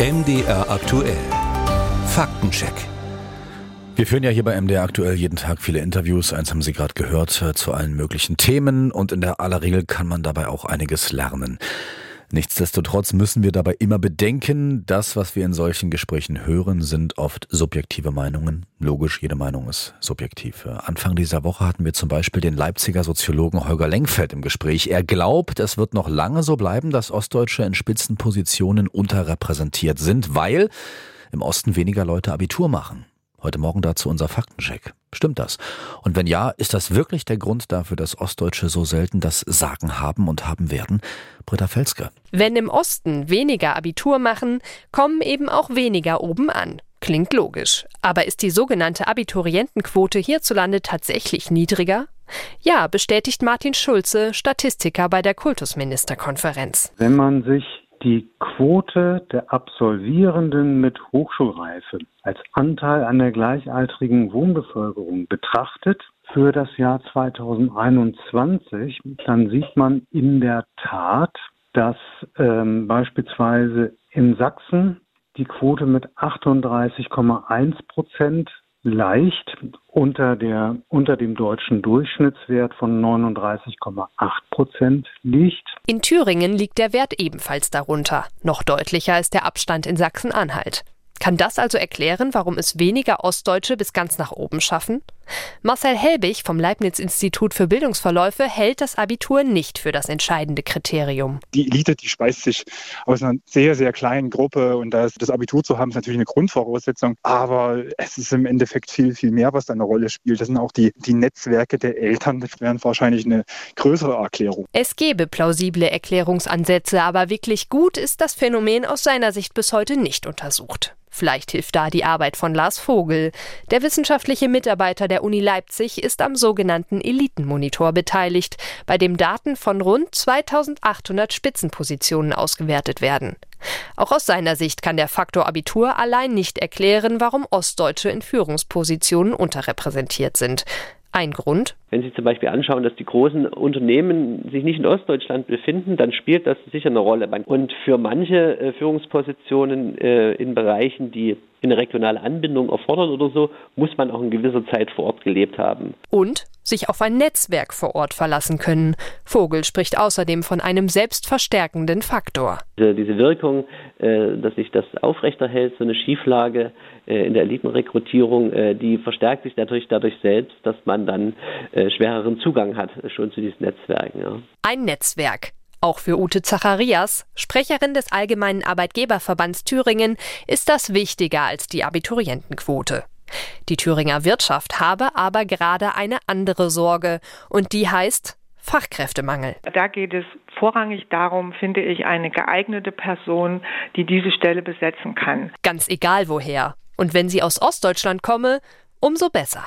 MDR aktuell. Faktencheck. Wir führen ja hier bei MDR aktuell jeden Tag viele Interviews. Eins haben Sie gerade gehört äh, zu allen möglichen Themen und in der aller Regel kann man dabei auch einiges lernen. Nichtsdestotrotz müssen wir dabei immer bedenken, das, was wir in solchen Gesprächen hören, sind oft subjektive Meinungen. Logisch, jede Meinung ist subjektiv. Anfang dieser Woche hatten wir zum Beispiel den Leipziger Soziologen Holger Lenkfeld im Gespräch. Er glaubt, es wird noch lange so bleiben, dass Ostdeutsche in Spitzenpositionen unterrepräsentiert sind, weil im Osten weniger Leute Abitur machen. Heute Morgen dazu unser Faktencheck. Stimmt das? Und wenn ja, ist das wirklich der Grund dafür, dass Ostdeutsche so selten das Sagen haben und haben werden? Britta Felske. Wenn im Osten weniger Abitur machen, kommen eben auch weniger oben an. Klingt logisch. Aber ist die sogenannte Abiturientenquote hierzulande tatsächlich niedriger? Ja, bestätigt Martin Schulze, Statistiker bei der Kultusministerkonferenz. Wenn man sich die Quote der Absolvierenden mit Hochschulreife als Anteil an der gleichaltrigen Wohnbevölkerung betrachtet für das Jahr 2021, dann sieht man in der Tat, dass ähm, beispielsweise in Sachsen die Quote mit 38,1 Prozent leicht unter, der, unter dem deutschen Durchschnittswert von 39,8 Prozent liegt. In Thüringen liegt der Wert ebenfalls darunter. Noch deutlicher ist der Abstand in Sachsen-Anhalt. Kann das also erklären, warum es weniger Ostdeutsche bis ganz nach oben schaffen? Marcel Helbig vom Leibniz-Institut für Bildungsverläufe hält das Abitur nicht für das entscheidende Kriterium. Die Elite, die speist sich aus einer sehr, sehr kleinen Gruppe und das, das Abitur zu haben, ist natürlich eine Grundvoraussetzung. Aber es ist im Endeffekt viel, viel mehr, was da eine Rolle spielt. Das sind auch die, die Netzwerke der Eltern. Das wären wahrscheinlich eine größere Erklärung. Es gäbe plausible Erklärungsansätze, aber wirklich gut ist das Phänomen aus seiner Sicht bis heute nicht untersucht. Vielleicht hilft da die Arbeit von Lars Vogel. Der wissenschaftliche Mitarbeiter der Uni Leipzig ist am sogenannten Elitenmonitor beteiligt, bei dem Daten von rund 2800 Spitzenpositionen ausgewertet werden. Auch aus seiner Sicht kann der Faktor Abitur allein nicht erklären, warum Ostdeutsche in Führungspositionen unterrepräsentiert sind. Ein Grund? Wenn Sie zum Beispiel anschauen, dass die großen Unternehmen sich nicht in Ostdeutschland befinden, dann spielt das sicher eine Rolle. Und für manche äh, Führungspositionen äh, in Bereichen, die eine regionale Anbindung erfordern oder so, muss man auch in gewisser Zeit vor Ort gelebt haben. Und sich auf ein Netzwerk vor Ort verlassen können. Vogel spricht außerdem von einem selbstverstärkenden Faktor. Diese Wirkung, äh, dass sich das aufrechterhält, so eine Schieflage äh, in der Elitenrekrutierung, äh, die verstärkt sich natürlich dadurch selbst, dass man dann schwereren Zugang hat schon zu diesen Netzwerken. Ein Netzwerk. Auch für Ute Zacharias, Sprecherin des Allgemeinen Arbeitgeberverbands Thüringen, ist das wichtiger als die Abiturientenquote. Die Thüringer Wirtschaft habe aber gerade eine andere Sorge, und die heißt Fachkräftemangel. Da geht es vorrangig darum, finde ich, eine geeignete Person, die diese Stelle besetzen kann. Ganz egal woher. Und wenn sie aus Ostdeutschland komme, umso besser.